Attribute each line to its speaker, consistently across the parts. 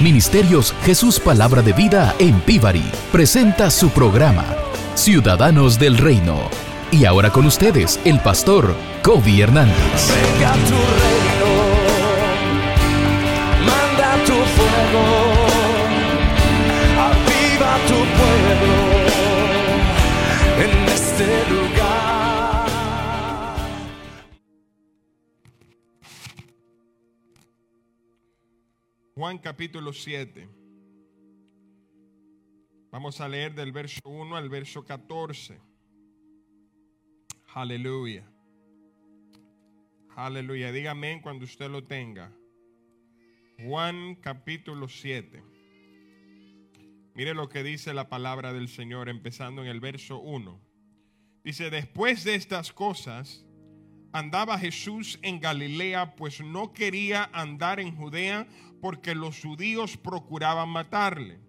Speaker 1: Ministerios Jesús Palabra de Vida en Pivari presenta su programa Ciudadanos del Reino. Y ahora con ustedes, el pastor Kobe Hernández.
Speaker 2: Venga tu reino,
Speaker 3: Juan capítulo 7. Vamos a leer del verso 1 al verso 14. Aleluya. Aleluya. Dígame cuando usted lo tenga. Juan capítulo 7. Mire lo que dice la palabra del Señor empezando en el verso 1. Dice, después de estas cosas, andaba Jesús en Galilea, pues no quería andar en Judea porque los judíos procuraban matarle.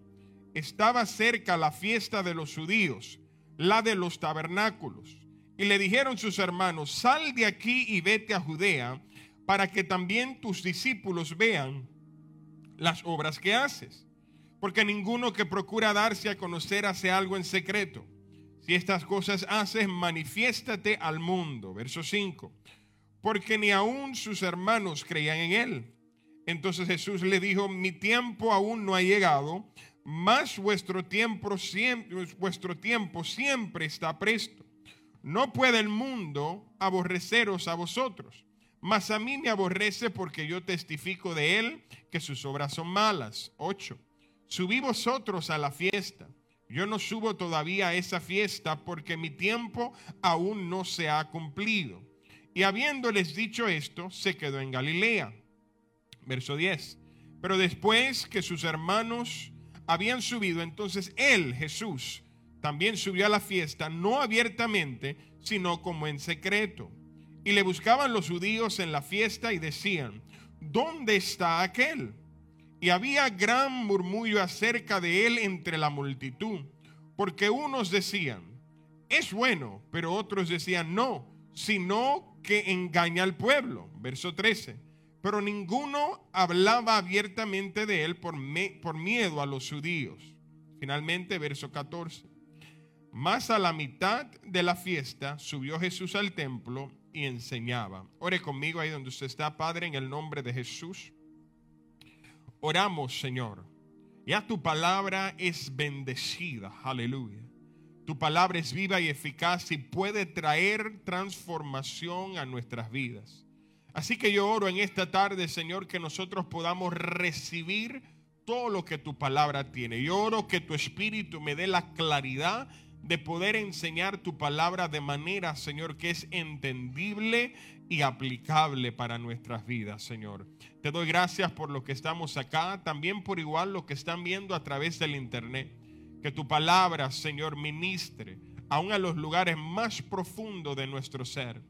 Speaker 3: Estaba cerca la fiesta de los judíos, la de los tabernáculos. Y le dijeron sus hermanos, sal de aquí y vete a Judea, para que también tus discípulos vean las obras que haces. Porque ninguno que procura darse a conocer hace algo en secreto. Si estas cosas haces, manifiéstate al mundo. Verso 5. Porque ni aun sus hermanos creían en él. Entonces Jesús le dijo, mi tiempo aún no ha llegado, mas vuestro tiempo siempre, vuestro tiempo siempre está presto. No puede el mundo aborreceros a vosotros, mas a mí me aborrece porque yo testifico de él que sus obras son malas. 8. Subí vosotros a la fiesta. Yo no subo todavía a esa fiesta porque mi tiempo aún no se ha cumplido. Y habiéndoles dicho esto, se quedó en Galilea. Verso 10. Pero después que sus hermanos habían subido, entonces él, Jesús, también subió a la fiesta, no abiertamente, sino como en secreto. Y le buscaban los judíos en la fiesta y decían, ¿dónde está aquel? Y había gran murmullo acerca de él entre la multitud, porque unos decían, es bueno, pero otros decían, no, sino que engaña al pueblo. Verso 13. Pero ninguno hablaba abiertamente de él por, miedo a los judíos. Finalmente, verso 14. Más a la mitad de la fiesta subió Jesús al templo y enseñaba. Ore conmigo ahí donde usted está, Padre, en el nombre de Jesús. Oramos, Señor. Ya tu palabra es bendecida. Aleluya. Tu palabra es viva y eficaz y puede traer transformación a nuestras vidas. Así que yo oro en esta tarde, Señor, que nosotros podamos recibir todo lo que tu palabra tiene. Yo oro que tu espíritu me dé la claridad de poder enseñar tu palabra de manera, Señor, que es entendible y aplicable para nuestras vidas, Señor. Te doy gracias por lo que estamos acá, también por igual lo que están viendo a través del internet. Que tu palabra, Señor, ministre aún a los lugares más profundos de nuestro ser.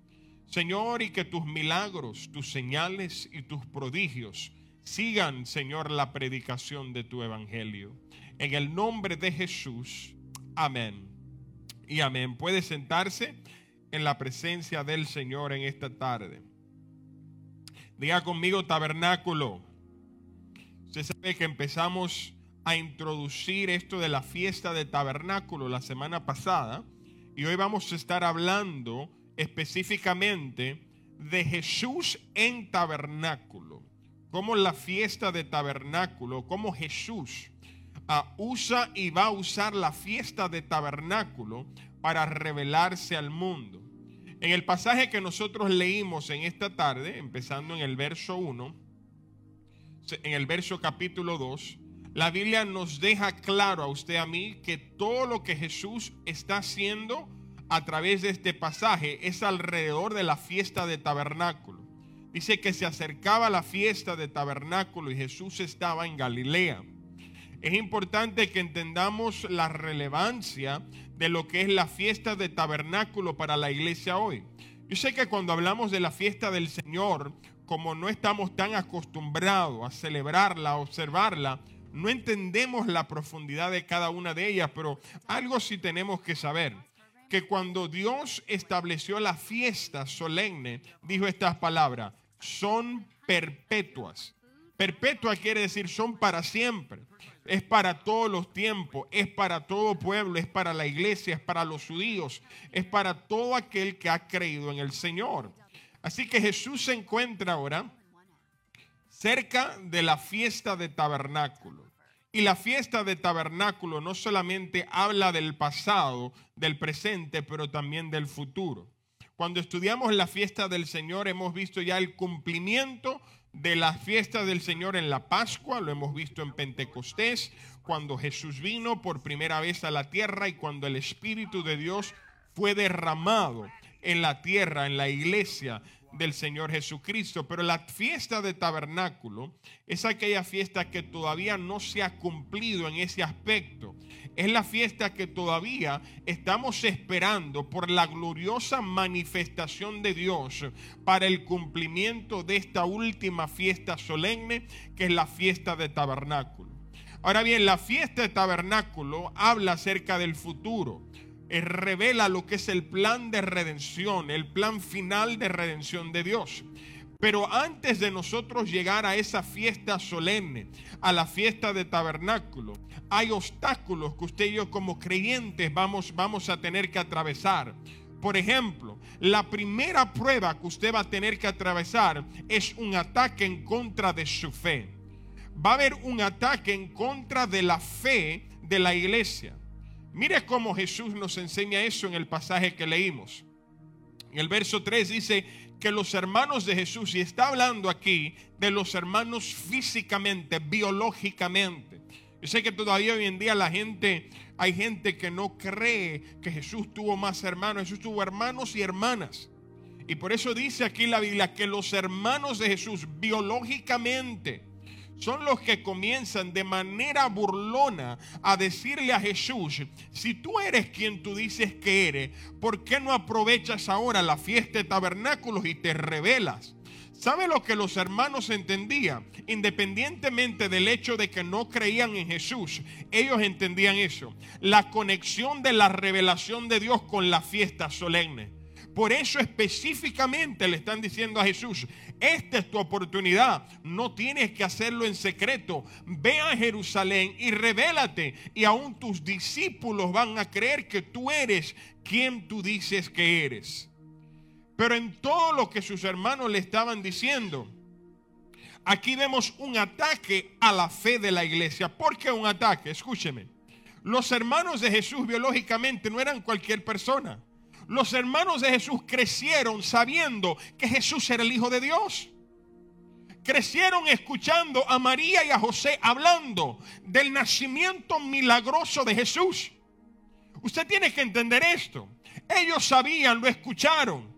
Speaker 3: Señor, y que tus milagros, tus señales y tus prodigios sigan, Señor, la predicación de tu evangelio. En el nombre de Jesús, amén. Y amén. Puede sentarse en la presencia del Señor en esta tarde. Diga conmigo tabernáculo. Usted sabe que empezamos a introducir esto de la fiesta de tabernáculo la semana pasada y hoy vamos a estar hablando específicamente de Jesús en tabernáculo. Como la fiesta de tabernáculo, como Jesús ah, usa y va a usar la fiesta de tabernáculo para revelarse al mundo. En el pasaje que nosotros leímos en esta tarde, empezando en el verso 1, en el verso capítulo 2, la Biblia nos deja claro a usted a mí que todo lo que Jesús está haciendo a través de este pasaje es alrededor de la fiesta de tabernáculo. Dice que se acercaba la fiesta de tabernáculo y Jesús estaba en Galilea. Es importante que entendamos la relevancia de lo que es la fiesta de tabernáculo para la iglesia hoy. Yo sé que cuando hablamos de la fiesta del Señor, como no estamos tan acostumbrados a celebrarla, a observarla, no entendemos la profundidad de cada una de ellas, pero algo sí tenemos que saber, que cuando Dios estableció la fiesta solemne, dijo estas palabras, son perpetuas. Perpetua quiere decir son para siempre. Es para todos los tiempos, es para todo pueblo, es para la iglesia, es para los judíos, es para todo aquel que ha creído en el Señor. Así que Jesús se encuentra ahora cerca de la fiesta de tabernáculo. Y la fiesta de tabernáculo no solamente habla del pasado, del presente, pero también del futuro. Cuando estudiamos la fiesta del Señor hemos visto ya el cumplimiento de la fiesta del Señor en la Pascua, lo hemos visto en Pentecostés, cuando Jesús vino por primera vez a la tierra y cuando el Espíritu de Dios fue derramado en la tierra, en la iglesia del Señor Jesucristo. Pero la fiesta de tabernáculo es aquella fiesta que todavía no se ha cumplido en ese aspecto. Es la fiesta que todavía estamos esperando por la gloriosa manifestación de Dios para el cumplimiento de esta última fiesta solemne que es la fiesta de tabernáculo. Ahora bien, la fiesta de tabernáculo habla acerca del futuro revela lo que es el plan de redención, el plan final de redención de Dios. Pero antes de nosotros llegar a esa fiesta solemne, a la fiesta de tabernáculo, hay obstáculos que usted y yo como creyentes vamos, vamos a tener que atravesar. Por ejemplo, la primera prueba que usted va a tener que atravesar es un ataque en contra de su fe. Va a haber un ataque en contra de la fe de la iglesia. Mire cómo Jesús nos enseña eso en el pasaje que leímos. En el verso 3 dice que los hermanos de Jesús, y está hablando aquí de los hermanos físicamente, biológicamente. Yo sé que todavía hoy en día la gente, hay gente que no cree que Jesús tuvo más hermanos, Jesús tuvo hermanos y hermanas. Y por eso dice aquí la Biblia que los hermanos de Jesús biológicamente, son los que comienzan de manera burlona a decirle a Jesús, si tú eres quien tú dices que eres, ¿por qué no aprovechas ahora la fiesta de tabernáculos y te revelas? ¿Sabe lo que los hermanos entendían? Independientemente del hecho de que no creían en Jesús, ellos entendían eso. La conexión de la revelación de Dios con la fiesta solemne. Por eso específicamente le están diciendo a Jesús, esta es tu oportunidad, no tienes que hacerlo en secreto, ve a Jerusalén y revélate y aún tus discípulos van a creer que tú eres quien tú dices que eres. Pero en todo lo que sus hermanos le estaban diciendo, aquí vemos un ataque a la fe de la iglesia. ¿Por qué un ataque? Escúcheme. Los hermanos de Jesús biológicamente no eran cualquier persona los hermanos de Jesús crecieron sabiendo que Jesús era el Hijo de Dios. Crecieron escuchando a María y a José hablando del nacimiento milagroso de Jesús. Usted tiene que entender esto. Ellos sabían, lo escucharon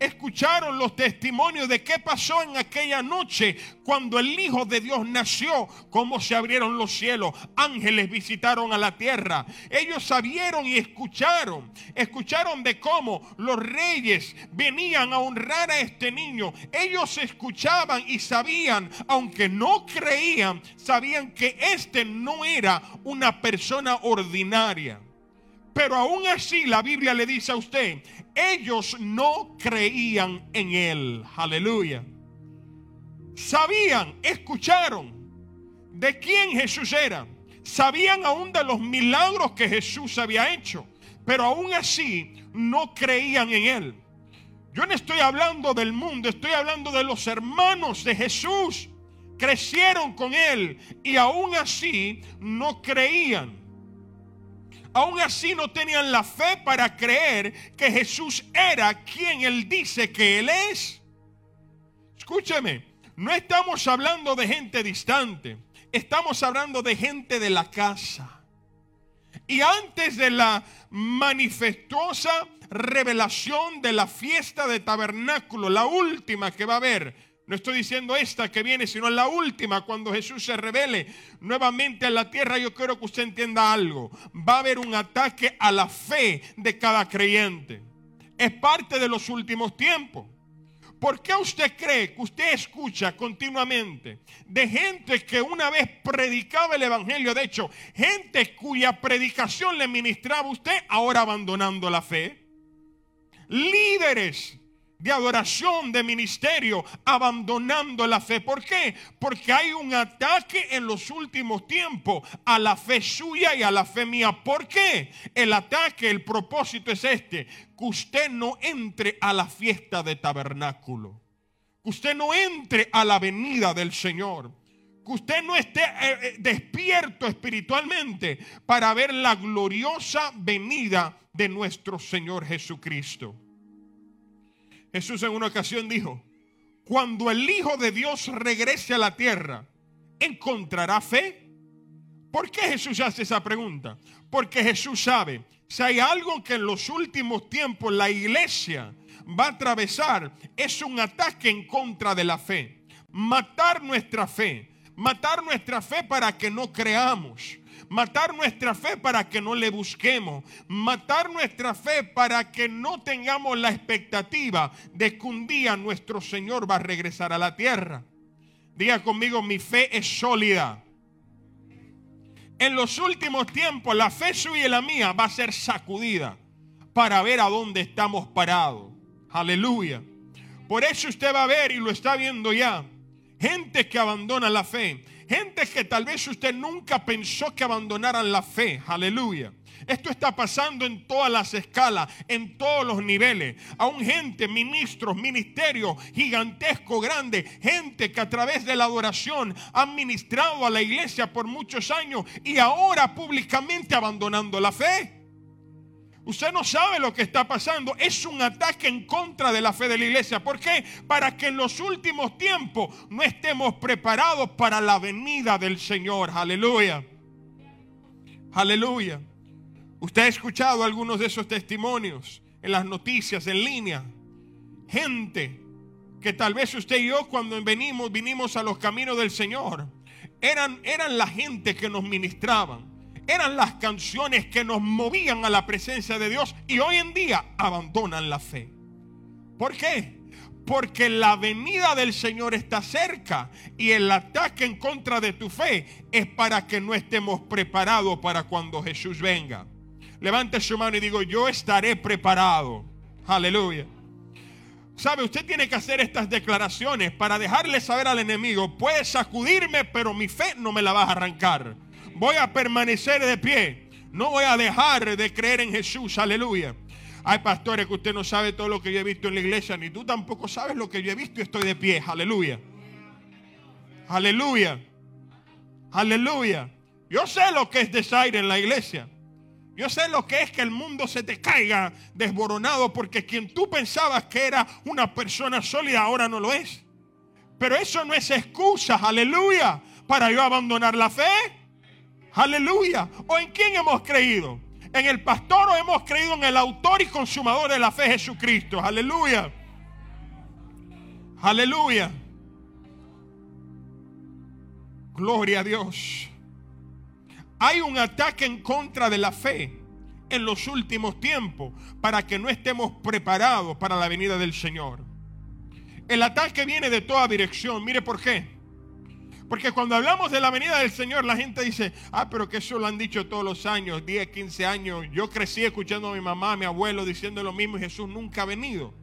Speaker 3: escucharon los testimonios de qué pasó en aquella noche cuando el Hijo de Dios nació, cómo se abrieron los cielos, ángeles visitaron a la tierra. Ellos sabieron y escucharon, escucharon de cómo los reyes venían a honrar a este niño. Ellos escuchaban y sabían, aunque no creían, sabían que este no era una persona ordinaria. Pero aún así la Biblia le dice a usted, ellos no creían en él. Aleluya. Sabían, escucharon de quién Jesús era. Sabían aún de los milagros que Jesús había hecho. Pero aún así no creían en él. Yo no estoy hablando del mundo, estoy hablando de los hermanos de Jesús. Crecieron con él y aún así no creían aún así no tenían la fe para creer que Jesús era quien Él dice que Él es. Escúcheme, no estamos hablando de gente distante, estamos hablando de gente de la casa. Y antes de la manifestuosa revelación de la fiesta de tabernáculo, la última que va a haber, no estoy diciendo esta que viene, sino la última, cuando Jesús se revele nuevamente a la tierra. Yo quiero que usted entienda algo. Va a haber un ataque a la fe de cada creyente. Es parte de los últimos tiempos. ¿Por qué usted cree que usted escucha continuamente de gente que una vez predicaba el Evangelio? De hecho, gente cuya predicación le ministraba usted ahora abandonando la fe. Líderes de adoración, de ministerio, abandonando la fe. ¿Por qué? Porque hay un ataque en los últimos tiempos a la fe suya y a la fe mía. ¿Por qué? El ataque, el propósito es este, que usted no entre a la fiesta de tabernáculo, que usted no entre a la venida del Señor. Que usted no esté eh, eh, despierto espiritualmente para ver la gloriosa venida de nuestro Señor Jesucristo. Jesús en una ocasión dijo, cuando el Hijo de Dios regrese a la tierra, ¿encontrará fe? ¿Por qué Jesús hace esa pregunta? Porque Jesús sabe, si hay algo que en los últimos tiempos la iglesia va a atravesar, es un ataque en contra de la fe. Matar nuestra fe. Matar nuestra fe para que no creamos matar nuestra fe para que no le busquemos, matar nuestra fe para que no tengamos la expectativa de que un día nuestro Señor va a regresar a la tierra. Diga conmigo, mi fe es sólida. En los últimos tiempos la fe suya y la mía va a ser sacudida para ver a dónde estamos parados. Aleluya. Por eso usted va a ver y lo está viendo ya. Gente que abandona la fe. Gente que tal vez usted nunca pensó que abandonaran la fe. Aleluya. Esto está pasando en todas las escalas, en todos los niveles. Aún gente, ministros, ministerios gigantesco, grande, gente que a través de la adoración han ministrado a la iglesia por muchos años y ahora públicamente abandonando la fe. Usted no sabe lo que está pasando. Es un ataque en contra de la fe de la iglesia. ¿Por qué? Para que en los últimos tiempos no estemos preparados para la venida del Señor. Aleluya. Aleluya. Usted ha escuchado algunos de esos testimonios en las noticias, en línea. Gente que tal vez usted y yo cuando venimos, vinimos a los caminos del Señor, eran, eran la gente que nos ministraban eran las canciones que nos movían a la presencia de Dios y hoy en día abandonan la fe. ¿Por qué? Porque la venida del Señor está cerca y el ataque en contra de tu fe es para que no estemos preparados para cuando Jesús venga. Levante su mano y digo, yo estaré preparado. Aleluya. Sabe, usted tiene que hacer estas declaraciones para dejarle saber al enemigo, puedes sacudirme, pero mi fe no me la vas a arrancar voy a permanecer de pie. No voy a dejar de creer en Jesús. Aleluya. Hay pastores que usted no sabe todo lo que yo he visto en la iglesia, ni tú tampoco sabes lo que yo he visto y estoy de pie. Aleluya. Aleluya. Aleluya. Yo sé lo que es desaire en la iglesia. Yo sé lo que es que el mundo se te caiga desboronado porque quien tú pensabas que era una persona sólida ahora no lo es. Pero eso no es excusa, aleluya, para yo abandonar la fe. Aleluya. ¿O en quién hemos creído? ¿En el pastor o hemos creído en el autor y consumador de la fe Jesucristo? Aleluya. Aleluya. Gloria a Dios. Hay un ataque en contra de la fe en los últimos tiempos para que no estemos preparados para la venida del Señor. El ataque viene de toda dirección. Mire por qué. Porque cuando hablamos de la venida del Señor, la gente dice, ah, pero que eso lo han dicho todos los años, 10, 15 años. Yo crecí escuchando a mi mamá, a mi abuelo diciendo lo mismo y Jesús nunca ha venido.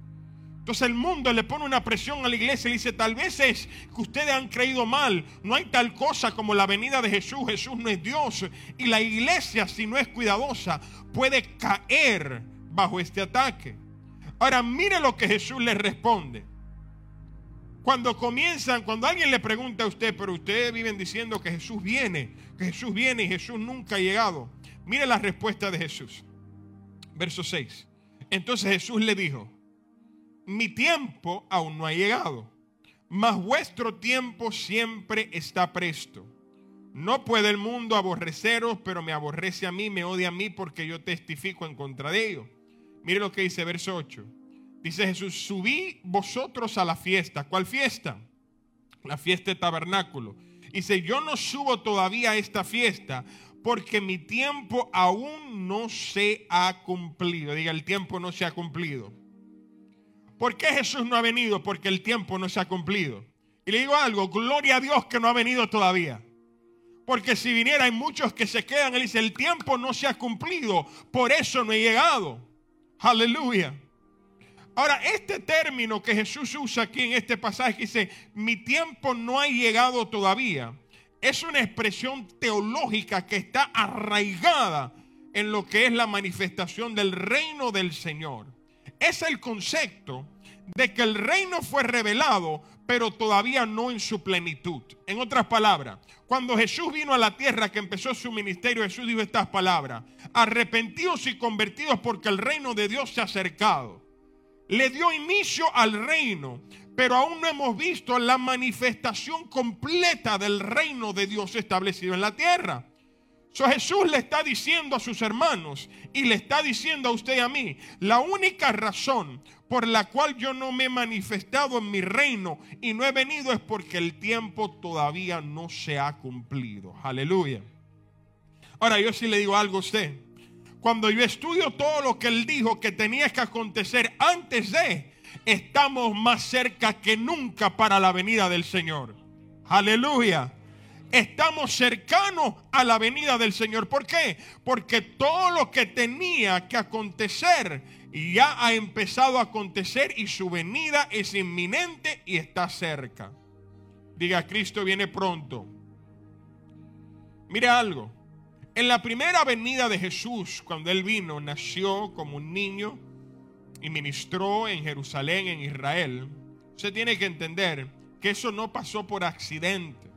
Speaker 3: Entonces el mundo le pone una presión a la iglesia y le dice, tal vez es que ustedes han creído mal. No hay tal cosa como la venida de Jesús. Jesús no es Dios. Y la iglesia, si no es cuidadosa, puede caer bajo este ataque. Ahora, mire lo que Jesús le responde. Cuando comienzan, cuando alguien le pregunta a usted, pero ustedes viven diciendo que Jesús viene, que Jesús viene y Jesús nunca ha llegado. Mire la respuesta de Jesús. Verso 6. Entonces Jesús le dijo, mi tiempo aún no ha llegado, mas vuestro tiempo siempre está presto. No puede el mundo aborreceros, pero me aborrece a mí, me odia a mí porque yo testifico en contra de ellos. Mire lo que dice verso 8. Dice Jesús, subí vosotros a la fiesta. ¿Cuál fiesta? La fiesta de tabernáculo. Dice, yo no subo todavía a esta fiesta porque mi tiempo aún no se ha cumplido. Diga, el tiempo no se ha cumplido. ¿Por qué Jesús no ha venido? Porque el tiempo no se ha cumplido. Y le digo algo, gloria a Dios que no ha venido todavía. Porque si viniera hay muchos que se quedan, él dice, el tiempo no se ha cumplido, por eso no he llegado. Aleluya. Ahora, este término que Jesús usa aquí en este pasaje, que dice, mi tiempo no ha llegado todavía, es una expresión teológica que está arraigada en lo que es la manifestación del reino del Señor. Es el concepto de que el reino fue revelado, pero todavía no en su plenitud. En otras palabras, cuando Jesús vino a la tierra que empezó su ministerio, Jesús dijo estas palabras, arrepentidos y convertidos porque el reino de Dios se ha acercado le dio inicio al reino, pero aún no hemos visto la manifestación completa del reino de Dios establecido en la tierra. So, Jesús le está diciendo a sus hermanos y le está diciendo a usted y a mí, la única razón por la cual yo no me he manifestado en mi reino y no he venido es porque el tiempo todavía no se ha cumplido. Aleluya. Ahora yo sí le digo algo a usted cuando yo estudio todo lo que él dijo que tenía que acontecer antes de, estamos más cerca que nunca para la venida del Señor. Aleluya. Estamos cercanos a la venida del Señor. ¿Por qué? Porque todo lo que tenía que acontecer ya ha empezado a acontecer y su venida es inminente y está cerca. Diga, Cristo viene pronto. Mire algo. En la primera venida de Jesús, cuando Él vino, nació como un niño y ministró en Jerusalén, en Israel. Usted tiene que entender que eso no pasó por accidente.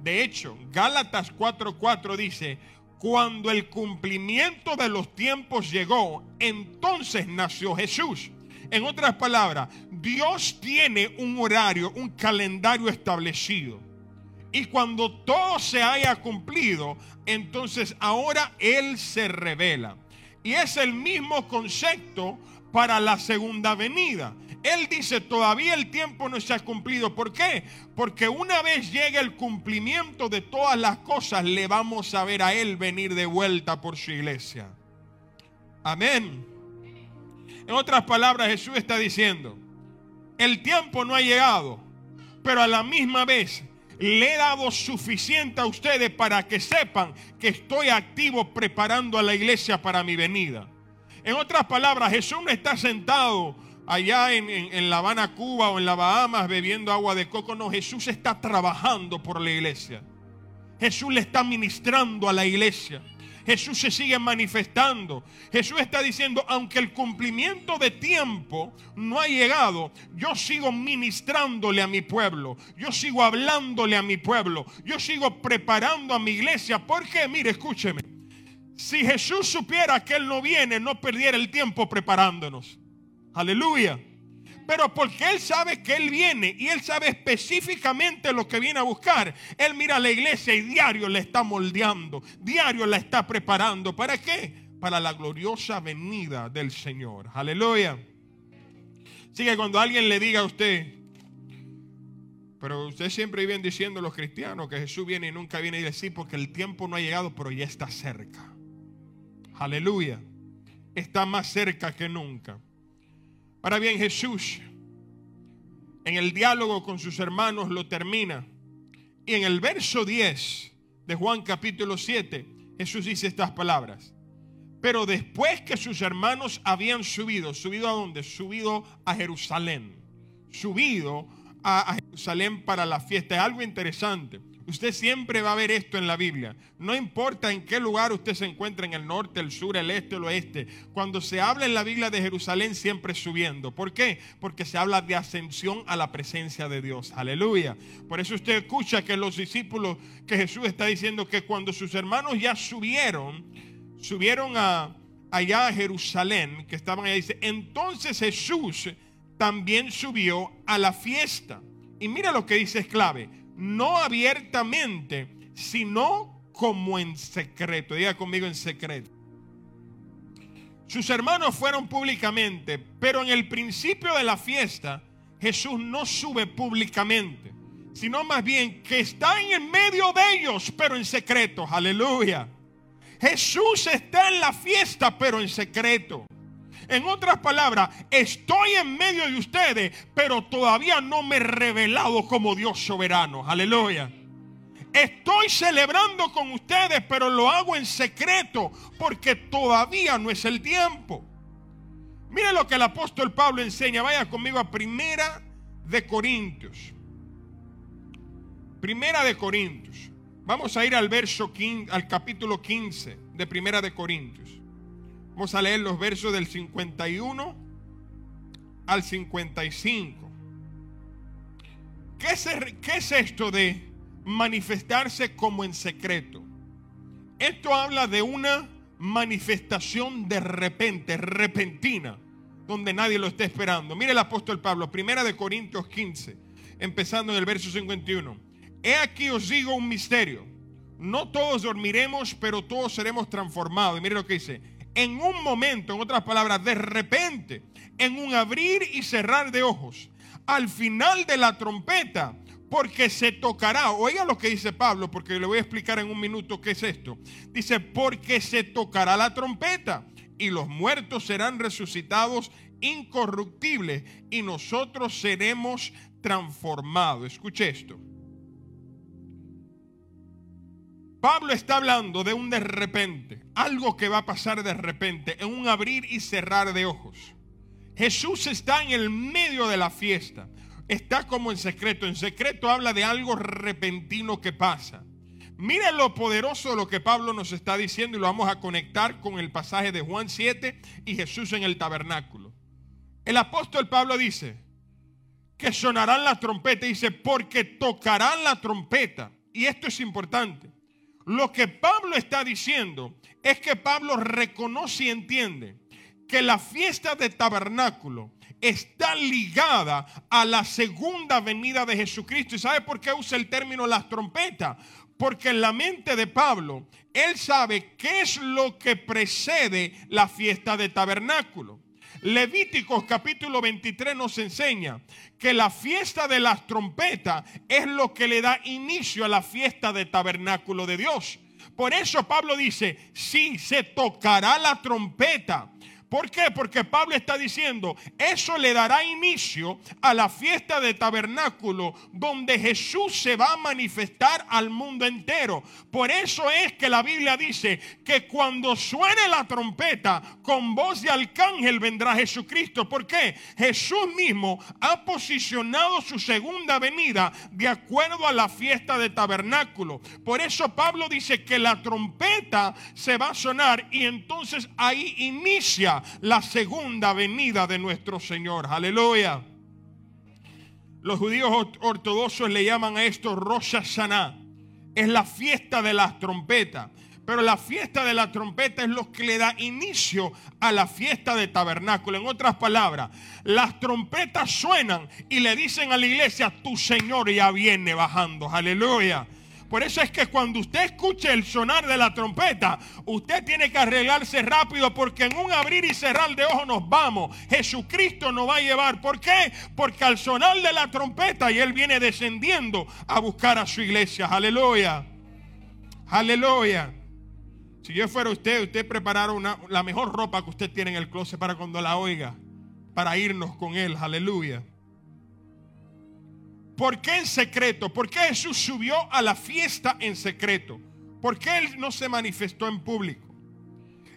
Speaker 3: De hecho, Gálatas 4:4 dice, cuando el cumplimiento de los tiempos llegó, entonces nació Jesús. En otras palabras, Dios tiene un horario, un calendario establecido. Y cuando todo se haya cumplido, entonces ahora Él se revela. Y es el mismo concepto para la segunda venida. Él dice, todavía el tiempo no se ha cumplido. ¿Por qué? Porque una vez llegue el cumplimiento de todas las cosas, le vamos a ver a Él venir de vuelta por su iglesia. Amén. En otras palabras, Jesús está diciendo, el tiempo no ha llegado, pero a la misma vez le he dado suficiente a ustedes para que sepan que estoy activo preparando a la iglesia para mi venida. En otras palabras, Jesús no está sentado allá en, La Habana, Cuba o en la Bahamas bebiendo agua de coco. No, Jesús está trabajando por la iglesia. Jesús le está ministrando a la iglesia. Jesús se sigue manifestando. Jesús está diciendo, aunque el cumplimiento de tiempo no ha llegado, yo sigo ministrándole a mi pueblo. Yo sigo hablándole a mi pueblo. Yo sigo preparando a mi iglesia. Porque, mire, escúcheme. Si Jesús supiera que Él no viene, no perdiera el tiempo preparándonos. Aleluya. Pero porque Él sabe que Él viene y Él sabe específicamente lo que viene a buscar, Él mira a la iglesia y diario la está moldeando, diario la está preparando. ¿Para qué? Para la gloriosa venida del Señor. Aleluya. Así que cuando alguien le diga a usted, pero usted siempre viven diciendo los cristianos que Jesús viene y nunca viene y decir porque el tiempo no ha llegado, pero ya está cerca. Aleluya. Está más cerca que nunca. Ahora bien, Jesús en el diálogo con sus hermanos lo termina. Y en el verso 10 de Juan capítulo 7, Jesús dice estas palabras. Pero después que sus hermanos habían subido, ¿subido a dónde? Subido a Jerusalén. Subido a, Jerusalén para la fiesta. Es algo interesante. Usted siempre va a ver esto en la Biblia. No importa en qué lugar usted se encuentre, en el norte, el sur, el este, el oeste. Cuando se habla en la Biblia de Jerusalén, siempre subiendo. ¿Por qué? Porque se habla de ascensión a la presencia de Dios. Aleluya. Por eso usted escucha que los discípulos, que Jesús está diciendo que cuando sus hermanos ya subieron, subieron a, allá a Jerusalén, que estaban allá, dice, entonces Jesús también subió a la fiesta. Y mira lo que dice es clave no abiertamente, sino como en secreto. Diga conmigo en secreto. Sus hermanos fueron públicamente, pero en el principio de la fiesta Jesús no sube públicamente, sino más bien que está en medio de ellos, pero en secreto. Aleluya. Jesús está en la fiesta, pero en secreto. En otras palabras, estoy en medio de ustedes, pero todavía no me he revelado como Dios soberano. Aleluya. Estoy celebrando con ustedes, pero lo hago en secreto porque todavía no es el tiempo. Mire lo que el apóstol Pablo enseña. Vaya conmigo a Primera de Corintios. Primera de Corintios. Vamos a ir al verso 15, al capítulo 15 de Primera de Corintios. Vamos a leer los versos del 51 al 55. ¿Qué es, qué es esto de manifestarse como en secreto? Esto habla de una manifestación de repente, repentina, donde nadie lo está esperando. Mire el apóstol Pablo, primera de Corintios 15, empezando en el verso 51. He aquí os digo un misterio. No todos dormiremos, pero todos seremos transformados. Y mire lo que dice. En un momento, en otras palabras, de repente, en un abrir y cerrar de ojos, al final de la trompeta, porque se tocará. Oiga lo que dice Pablo, porque le voy a explicar en un minuto qué es esto. Dice, porque se tocará la trompeta y los muertos serán resucitados incorruptibles y nosotros seremos transformados. Escuche esto. Pablo está hablando de un de repente, algo que va a pasar de repente, en un abrir y cerrar de ojos. Jesús está en el medio de la fiesta, está como en secreto. En secreto habla de algo repentino que pasa. Miren lo poderoso de lo que Pablo nos está diciendo y lo vamos a conectar con el pasaje de Juan 7 y Jesús en el tabernáculo. El apóstol Pablo dice que sonarán la trompeta, dice, porque tocarán la trompeta. Y esto es importante. Lo que Pablo está diciendo es que Pablo reconoce y entiende que la fiesta de tabernáculo está ligada a la segunda venida de Jesucristo. ¿Y sabe por qué usa el término las trompetas? Porque en la mente de Pablo, él sabe qué es lo que precede la fiesta de tabernáculo. Levíticos capítulo 23 nos enseña que la fiesta de las trompetas es lo que le da inicio a la fiesta de tabernáculo de Dios. Por eso Pablo dice, si se tocará la trompeta ¿Por qué? Porque Pablo está diciendo, eso le dará inicio a la fiesta de tabernáculo donde Jesús se va a manifestar al mundo entero. Por eso es que la Biblia dice que cuando suene la trompeta con voz de arcángel vendrá Jesucristo. ¿Por qué? Jesús mismo ha posicionado su segunda venida de acuerdo a la fiesta de tabernáculo. Por eso Pablo dice que la trompeta se va a sonar y entonces ahí inicia la segunda venida de nuestro Señor. Aleluya. Los judíos ortodoxos le llaman a esto Rosh Hashanah. Es la fiesta de las trompetas. Pero la fiesta de la trompeta es lo que le da inicio a la fiesta de tabernáculo. En otras palabras, las trompetas suenan y le dicen a la iglesia, tu Señor ya viene bajando. Aleluya. Por eso es que cuando usted escuche el sonar de la trompeta, usted tiene que arreglarse rápido porque en un abrir y cerrar de ojos nos vamos. Jesucristo nos va a llevar. ¿Por qué? Porque al sonar de la trompeta y Él viene descendiendo a buscar a su iglesia. Aleluya. Aleluya. Si yo fuera usted, usted preparara la mejor ropa que usted tiene en el closet para cuando la oiga, para irnos con Él. Aleluya. ¿Por qué en secreto? ¿Por qué Jesús subió a la fiesta en secreto? ¿Por qué Él no se manifestó en público?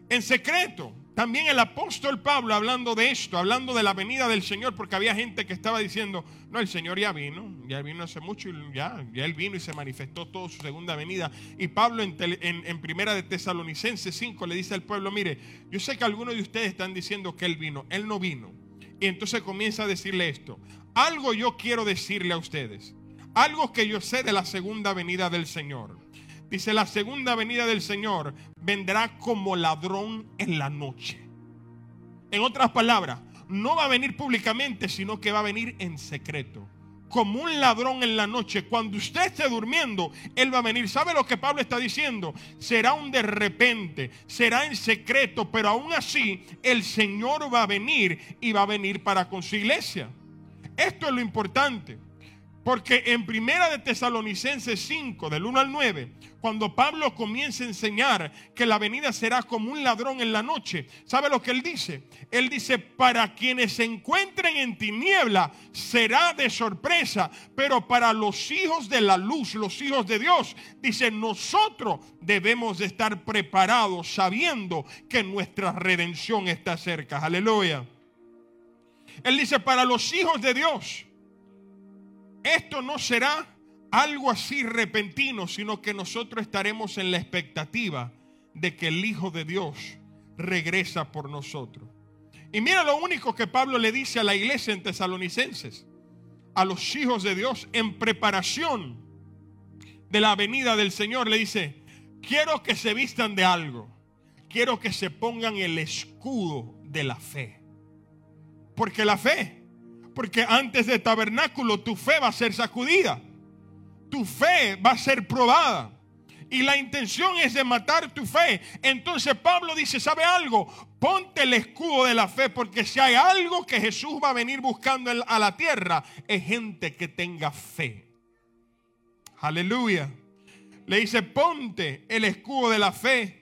Speaker 3: En secreto. También el apóstol Pablo hablando de esto, hablando de la venida del Señor, porque había gente que estaba diciendo, no, el Señor ya vino, ya vino hace mucho y ya, ya Él vino y se manifestó todo su segunda venida. Y Pablo en, en primera de Tesalonicenses 5 le dice al pueblo, mire, yo sé que algunos de ustedes están diciendo que Él vino, Él no vino. Y entonces comienza a decirle esto, algo yo quiero decirle a ustedes. Algo que yo sé de la segunda venida del Señor. Dice, la segunda venida del Señor vendrá como ladrón en la noche. En otras palabras, no va a venir públicamente, sino que va a venir en secreto. Como un ladrón en la noche. Cuando usted esté durmiendo, Él va a venir. ¿Sabe lo que Pablo está diciendo? Será un de repente, será en secreto, pero aún así el Señor va a venir y va a venir para con su iglesia. Esto es lo importante. Porque en primera de Tesalonicenses 5, del 1 al 9, cuando Pablo comienza a enseñar que la venida será como un ladrón en la noche, ¿sabe lo que él dice? Él dice, para quienes se encuentren en tiniebla será de sorpresa, pero para los hijos de la luz, los hijos de Dios, dice, nosotros debemos de estar preparados sabiendo que nuestra redención está cerca. Aleluya. Él dice, para los hijos de Dios, esto no será algo así repentino, sino que nosotros estaremos en la expectativa de que el Hijo de Dios regresa por nosotros. Y mira lo único que Pablo le dice a la iglesia en Tesalonicenses, a los hijos de Dios en preparación de la venida del Señor, le dice, quiero que se vistan de algo, quiero que se pongan el escudo de la fe. Porque la fe, porque antes de tabernáculo tu fe va a ser sacudida, tu fe va a ser probada y la intención es de matar tu fe. Entonces Pablo dice, ¿sabe algo? Ponte el escudo de la fe porque si hay algo que Jesús va a venir buscando a la tierra, es gente que tenga fe. Aleluya. Le dice, ponte el escudo de la fe.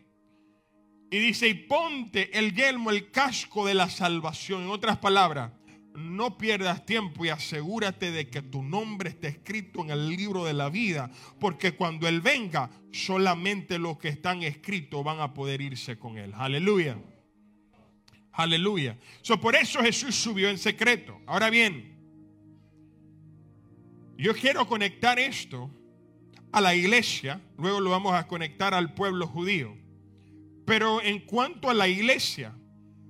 Speaker 3: Y dice, y ponte el yelmo, el casco de la salvación. En otras palabras, no pierdas tiempo y asegúrate de que tu nombre esté escrito en el libro de la vida, porque cuando Él venga, solamente los que están escritos van a poder irse con Él. Aleluya. Aleluya. por eso Jesús subió en secreto. Ahora bien, yo quiero conectar esto a la iglesia, luego lo vamos a conectar al pueblo judío. Pero en cuanto a la iglesia,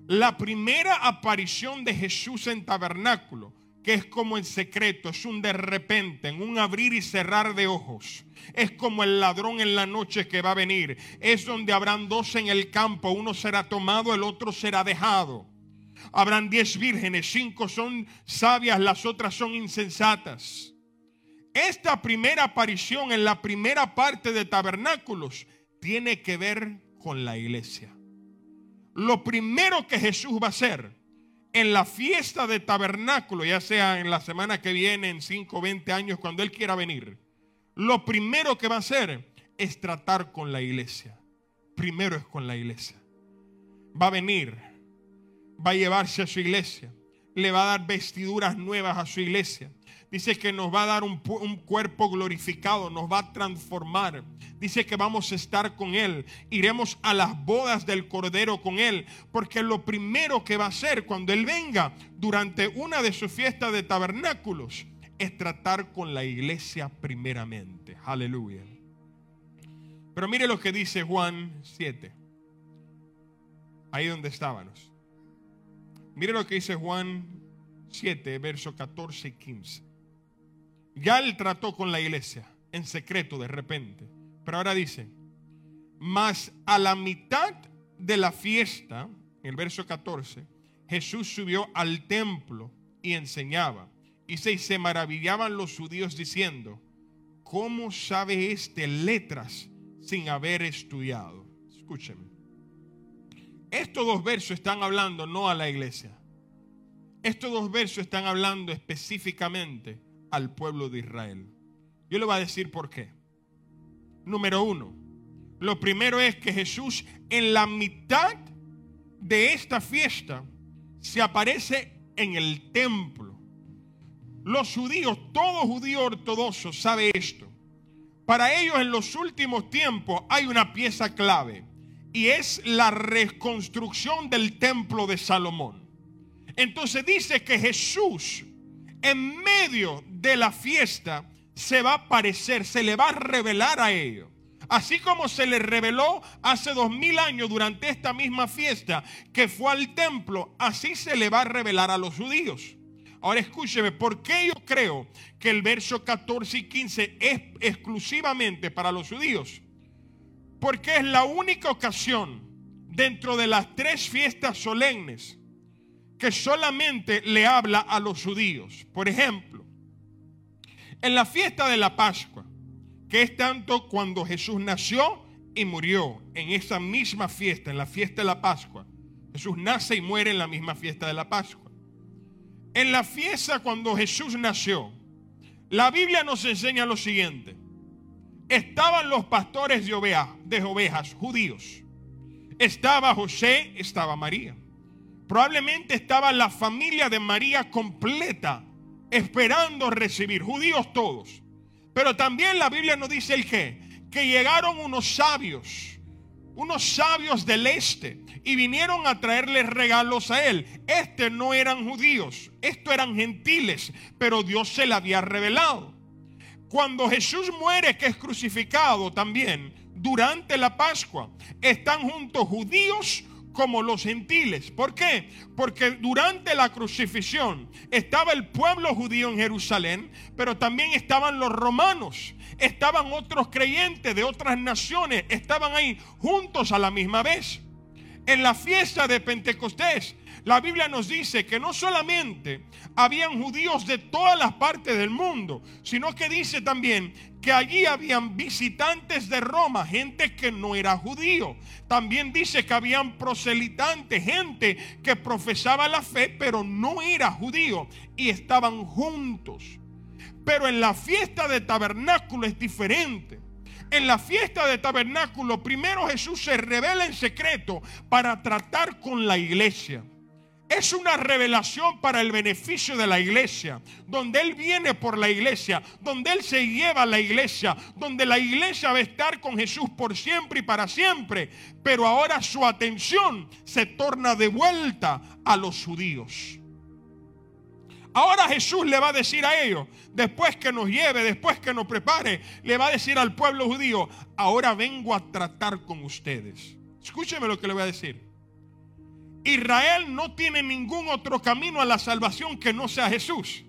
Speaker 3: la primera aparición de Jesús en tabernáculo, que es como en secreto, es un de repente, en un abrir y cerrar de ojos. Es como el ladrón en la noche que va a venir. Es donde habrán dos en el campo, uno será tomado, el otro será dejado. Habrán diez vírgenes, cinco son sabias, las otras son insensatas. Esta primera aparición en la primera parte de tabernáculos tiene que ver con la iglesia lo primero que Jesús va a hacer en la fiesta de tabernáculo, ya sea en la semana que viene, en 5 o 20 años, cuando Él quiera venir, lo primero que va a hacer es tratar con la iglesia. Primero es con la iglesia. Va a venir, va a llevarse a su iglesia, le va a dar vestiduras nuevas a su iglesia, Dice que nos va a dar un, cuerpo glorificado, nos va a transformar. Dice que vamos a estar con Él. Iremos a las bodas del Cordero con Él. Porque lo primero que va a hacer cuando Él venga durante una de sus fiestas de tabernáculos es tratar con la iglesia primeramente. Aleluya. Pero mire lo que dice Juan 7. Ahí donde estábamos. Mire lo que dice Juan 7, verso 14 y 15. Ya él trató con la iglesia en secreto de repente. Pero ahora dice, mas a la mitad de la fiesta, en el verso 14, Jesús subió al templo y enseñaba. Y se, se maravillaban los judíos diciendo, ¿cómo sabe este letras sin haber estudiado? Escúcheme. Estos dos versos están hablando no a la iglesia. Estos dos versos están hablando específicamente al pueblo de Israel. Yo le voy a decir por qué. Número uno, lo primero es que Jesús en la mitad de esta fiesta se aparece en el templo. Los judíos, todo judío ortodoxo sabe esto. Para ellos en los últimos tiempos hay una pieza clave y es la reconstrucción del templo de Salomón. Entonces dice que Jesús en medio de la fiesta se va a aparecer, se le va a revelar a ellos. Así como se le reveló hace dos mil años durante esta misma fiesta que fue al templo, así se le va a revelar a los judíos. Ahora escúcheme, ¿por qué yo creo que el verso 14 y 15 es exclusivamente para los judíos? Porque es la única ocasión dentro de las tres fiestas solemnes que solamente le habla a los judíos. Por ejemplo, en la fiesta de la Pascua, que es tanto cuando Jesús nació y murió, en esa misma fiesta, en la fiesta de la Pascua. Jesús nace y muere en la misma fiesta de la Pascua. En la fiesta cuando Jesús nació, la Biblia nos enseña lo siguiente. Estaban los pastores de de ovejas judíos. Estaba José, estaba María. Probablemente estaba la familia de María completa esperando recibir, judíos todos. Pero también la Biblia nos dice el que, que llegaron unos sabios, unos sabios del este y vinieron a traerle regalos a él. Este no eran judíos, estos eran gentiles, pero Dios se le había revelado. Cuando Jesús muere, que es crucificado también, durante la Pascua, están juntos judíos como los gentiles. ¿Por qué? Porque durante la crucifixión estaba el pueblo judío en Jerusalén, pero también estaban los romanos, estaban otros creyentes de otras naciones, estaban ahí juntos a la misma vez. En la fiesta de Pentecostés, la Biblia nos dice que no solamente habían judíos de todas las partes del mundo, sino que dice también que allí habían visitantes de Roma, gente que no era judío. También dice que habían proselitantes, gente que profesaba la fe, pero no era judío, y estaban juntos. Pero en la fiesta de tabernáculo es diferente. En la fiesta de tabernáculo, primero Jesús se revela en secreto para tratar con la iglesia. Es una revelación para el beneficio de la iglesia, donde Él viene por la iglesia, donde Él se lleva a la iglesia, donde la iglesia va a estar con Jesús por siempre y para siempre. Pero ahora su atención se torna de vuelta a los judíos. Ahora Jesús le va a decir a ellos, después que nos lleve, después que nos prepare, le va a decir al pueblo judío, ahora vengo a tratar con ustedes. Escúcheme lo que le voy a decir. Israel no tiene ningún otro camino a la salvación que no sea Jesús.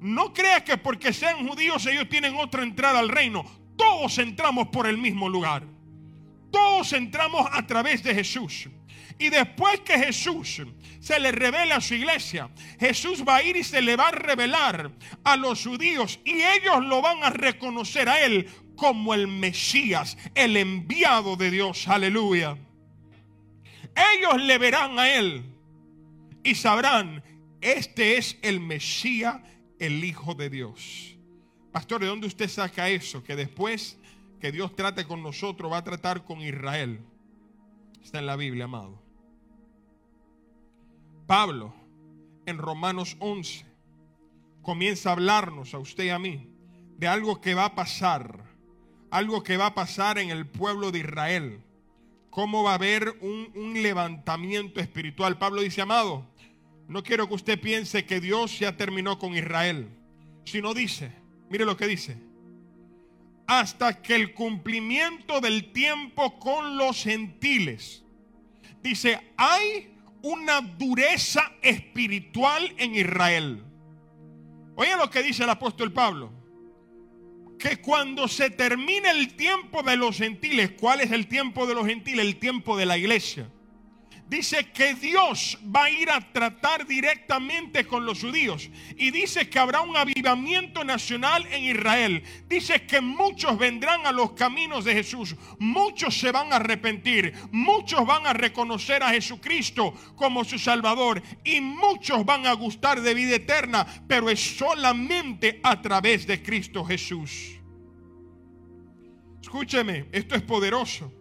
Speaker 3: No crea que porque sean judíos ellos tienen otra entrada al reino. Todos entramos por el mismo lugar. Todos entramos a través de Jesús. Y después que Jesús se le revela a su iglesia, Jesús va a ir y se le va a revelar a los judíos y ellos lo van a reconocer a él como el Mesías, el enviado de Dios. Aleluya. Ellos le verán a él y sabrán, este es el Mesías, el Hijo de Dios. Pastor, ¿de dónde usted saca eso? Que después que Dios trate con nosotros, va a tratar con Israel. Está en la Biblia, amado. Pablo, en Romanos 11, comienza a hablarnos a usted y a mí de algo que va a pasar, algo que va a pasar en el pueblo de Israel cómo va a haber un, levantamiento espiritual. Pablo dice, amado, no quiero que usted piense que Dios ya terminó con Israel, sino dice, mire lo que dice, hasta que el cumplimiento del tiempo con los gentiles. Dice, hay una dureza espiritual en Israel. Oye lo que dice el apóstol Pablo que cuando se termine el tiempo de los gentiles, ¿cuál es el tiempo de los gentiles? El tiempo de la iglesia. Dice que Dios va a ir a tratar directamente con los judíos. Y dice que habrá un avivamiento nacional en Israel. Dice que muchos vendrán a los caminos de Jesús. Muchos se van a arrepentir. Muchos van a reconocer a Jesucristo como su Salvador. Y muchos van a gustar de vida eterna. Pero es solamente a través de Cristo Jesús. Escúcheme, esto es poderoso.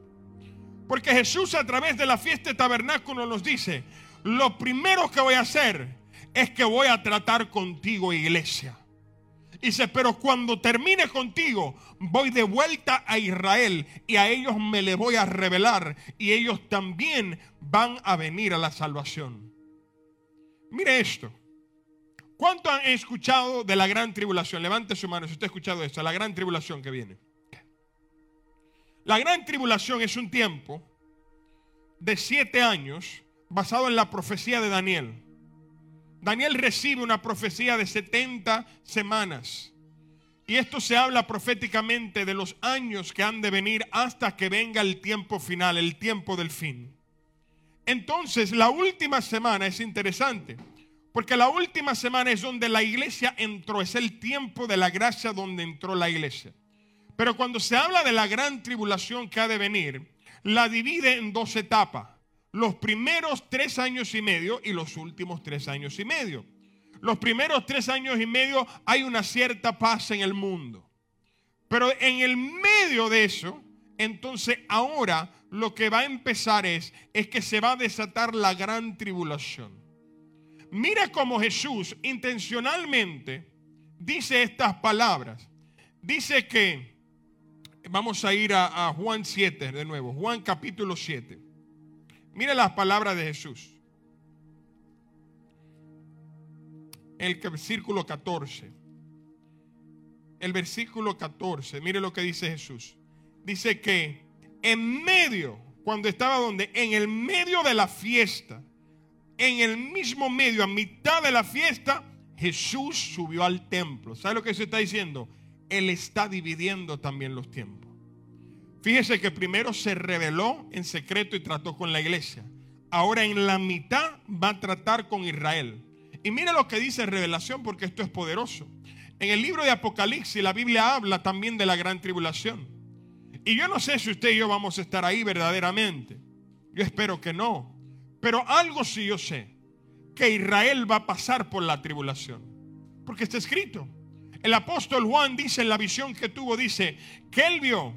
Speaker 3: Porque Jesús a través de la fiesta de tabernáculo nos dice, lo primero que voy a hacer es que voy a tratar contigo, iglesia. Dice, pero cuando termine contigo, voy de vuelta a Israel y a ellos me le voy a revelar y ellos también van a venir a la salvación. Mire esto. ¿Cuánto han escuchado de la gran tribulación? Levante su mano si usted ha escuchado esto, la gran tribulación que viene. La gran tribulación es un tiempo de siete años basado en la profecía de Daniel. Daniel recibe una profecía de 70 semanas. Y esto se habla proféticamente de los años que han de venir hasta que venga el tiempo final, el tiempo del fin. Entonces, la última semana es interesante, porque la última semana es donde la iglesia entró, es el tiempo de la gracia donde entró la iglesia. Pero cuando se habla de la gran tribulación que ha de venir, la divide en dos etapas. Los primeros tres años y medio y los últimos tres años y medio. Los primeros tres años y medio hay una cierta paz en el mundo. Pero en el medio de eso, entonces ahora lo que va a empezar es, es que se va a desatar la gran tribulación. Mira cómo Jesús intencionalmente dice estas palabras. Dice que Vamos a ir a, Juan 7 de nuevo. Juan capítulo 7. Mire las palabras de Jesús. El versículo 14. El versículo 14. Mire lo que dice Jesús. Dice que en medio, cuando estaba donde, en el medio de la fiesta, en el mismo medio, a mitad de la fiesta, Jesús subió al templo. ¿Sabe lo que se está diciendo? Él está dividiendo también los tiempos. Fíjese que primero se reveló en secreto y trató con la iglesia. Ahora en la mitad va a tratar con Israel. Y mire lo que dice revelación porque esto es poderoso. En el libro de Apocalipsis la Biblia habla también de la gran tribulación. Y yo no sé si usted y yo vamos a estar ahí verdaderamente. Yo espero que no. Pero algo sí yo sé. Que Israel va a pasar por la tribulación. Porque está escrito. El apóstol Juan dice en la visión que tuvo, dice, que él vio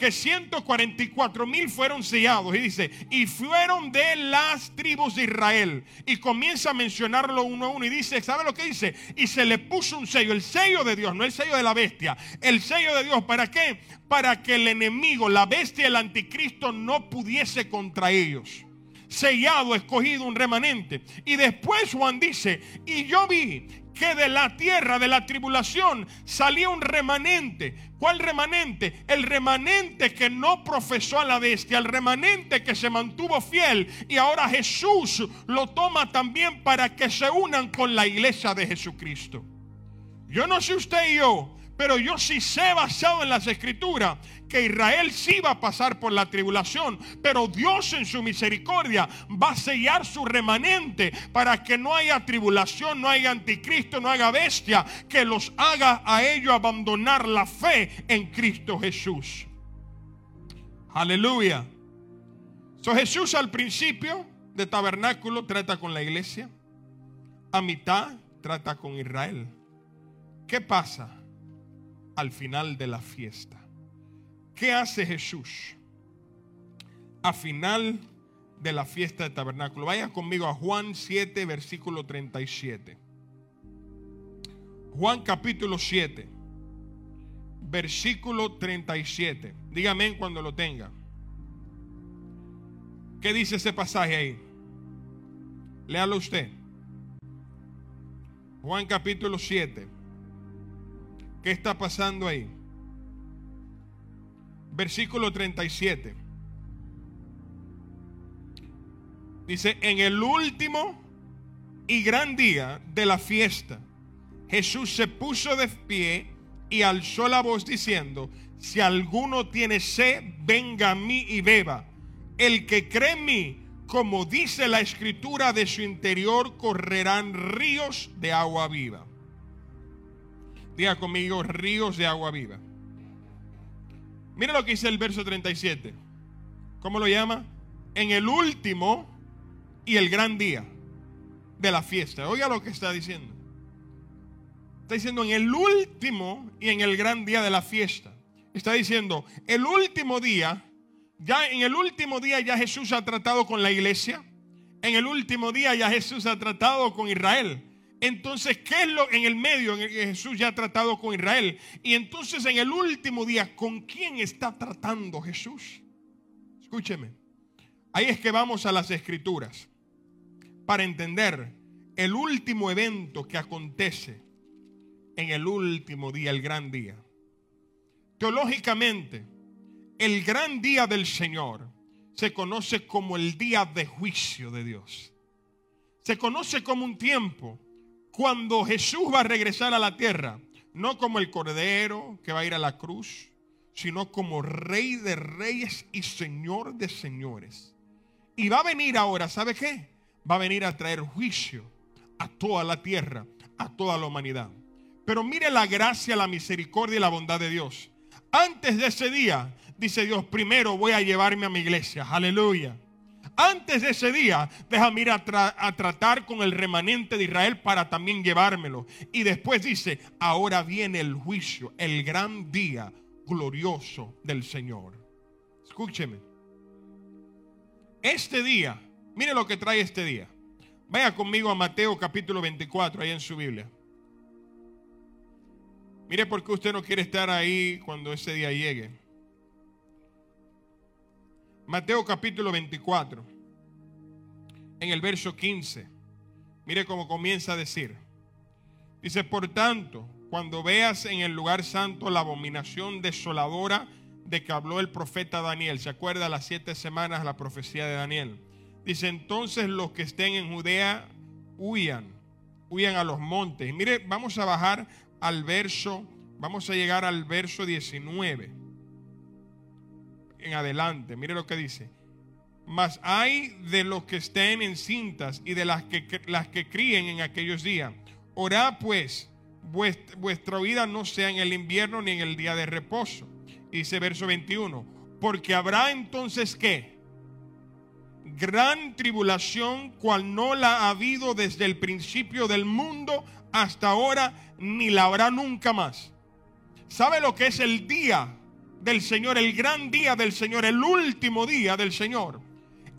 Speaker 3: que 144 mil fueron sellados. Y dice, y fueron de las tribus de Israel. Y comienza a mencionarlo uno a uno. Y dice, ¿sabe lo que dice? Y se le puso un sello, el sello de Dios, no el sello de la bestia. El sello de Dios, ¿para qué? Para que el enemigo, la bestia, el anticristo no pudiese contra ellos sellado, escogido un remanente. Y después Juan dice, y yo vi que de la tierra, de la tribulación, salía un remanente. ¿Cuál remanente? El remanente que no profesó a la bestia, el remanente que se mantuvo fiel. Y ahora Jesús lo toma también para que se unan con la iglesia de Jesucristo. Yo no sé usted y yo, pero yo sí sé basado en las escrituras que Israel sí va a pasar por la tribulación, pero Dios en su misericordia va a sellar su remanente para que no haya tribulación, no haya anticristo, no haya bestia que los haga a ellos abandonar la fe en Cristo Jesús. Aleluya. So Jesús al principio de tabernáculo trata con la iglesia, a mitad trata con Israel. ¿Qué pasa? Al final de la fiesta. ¿Qué hace Jesús? A final de la fiesta de tabernáculo. Vaya conmigo a Juan 7, versículo 37. Juan capítulo 7, versículo 37. Dígame cuando lo tenga. ¿Qué dice ese pasaje ahí? Léalo usted. Juan capítulo 7 ¿Qué está pasando ahí? Versículo 37. Dice, en el último y gran día de la fiesta, Jesús se puso de pie y alzó la voz diciendo, si alguno tiene sed, venga a mí y beba. El que cree en mí, como dice la escritura, de su interior correrán ríos de agua viva. Diga conmigo, ríos de agua viva. Mira lo que dice el verso 37. ¿Cómo lo llama? En el último y el gran día de la fiesta. Oiga lo que está diciendo. Está diciendo en el último y en el gran día de la fiesta. Está diciendo, el último día, ya en el último día ya Jesús ha tratado con la iglesia. En el último día ya Jesús ha tratado con Israel. Entonces, ¿qué es lo en el medio en el que Jesús ya ha tratado con Israel? Y entonces en el último día, ¿con quién está tratando Jesús? Escúcheme. Ahí es que vamos a las escrituras para entender el último evento que acontece en el último día, el gran día. Teológicamente, el gran día del Señor se conoce como el día de juicio de Dios. Se conoce como un tiempo cuando Jesús va a regresar a la tierra, no como el cordero que va a ir a la cruz, sino como rey de reyes y señor de señores. Y va a venir ahora, ¿sabe qué? Va a venir a traer juicio a toda la tierra, a toda la humanidad. Pero mire la gracia, la misericordia y la bondad de Dios. Antes de ese día, dice Dios, primero voy a llevarme a mi iglesia. Aleluya. Antes de ese día, déjame ir a, tratar con el remanente de Israel para también llevármelo. Y después dice, ahora viene el juicio, el gran día glorioso del Señor. Escúcheme. Este día, mire lo que trae este día. Vaya conmigo a Mateo capítulo 24, ahí en su Biblia. Mire por qué usted no quiere estar ahí cuando ese día llegue. Mateo capítulo 24, en el verso 15. Mire cómo comienza a decir. Dice, por tanto, cuando veas en el lugar santo la abominación desoladora de que habló el profeta Daniel, ¿se acuerda las siete semanas la profecía de Daniel? Dice, entonces los que estén en Judea huyan, huyan a los montes. Y mire, vamos a bajar al verso, vamos a llegar al verso 19. En adelante, mire lo que dice. Mas hay de los que estén en cintas y de las que, las que críen en aquellos días. Orad pues, vuestra, vida no sea en el invierno ni en el día de reposo. Dice verso 21. Porque habrá entonces que gran tribulación cual no la ha habido desde el principio del mundo hasta ahora, ni la habrá nunca más. ¿Sabe lo que es el día del Señor, el gran día del Señor, el último día del Señor?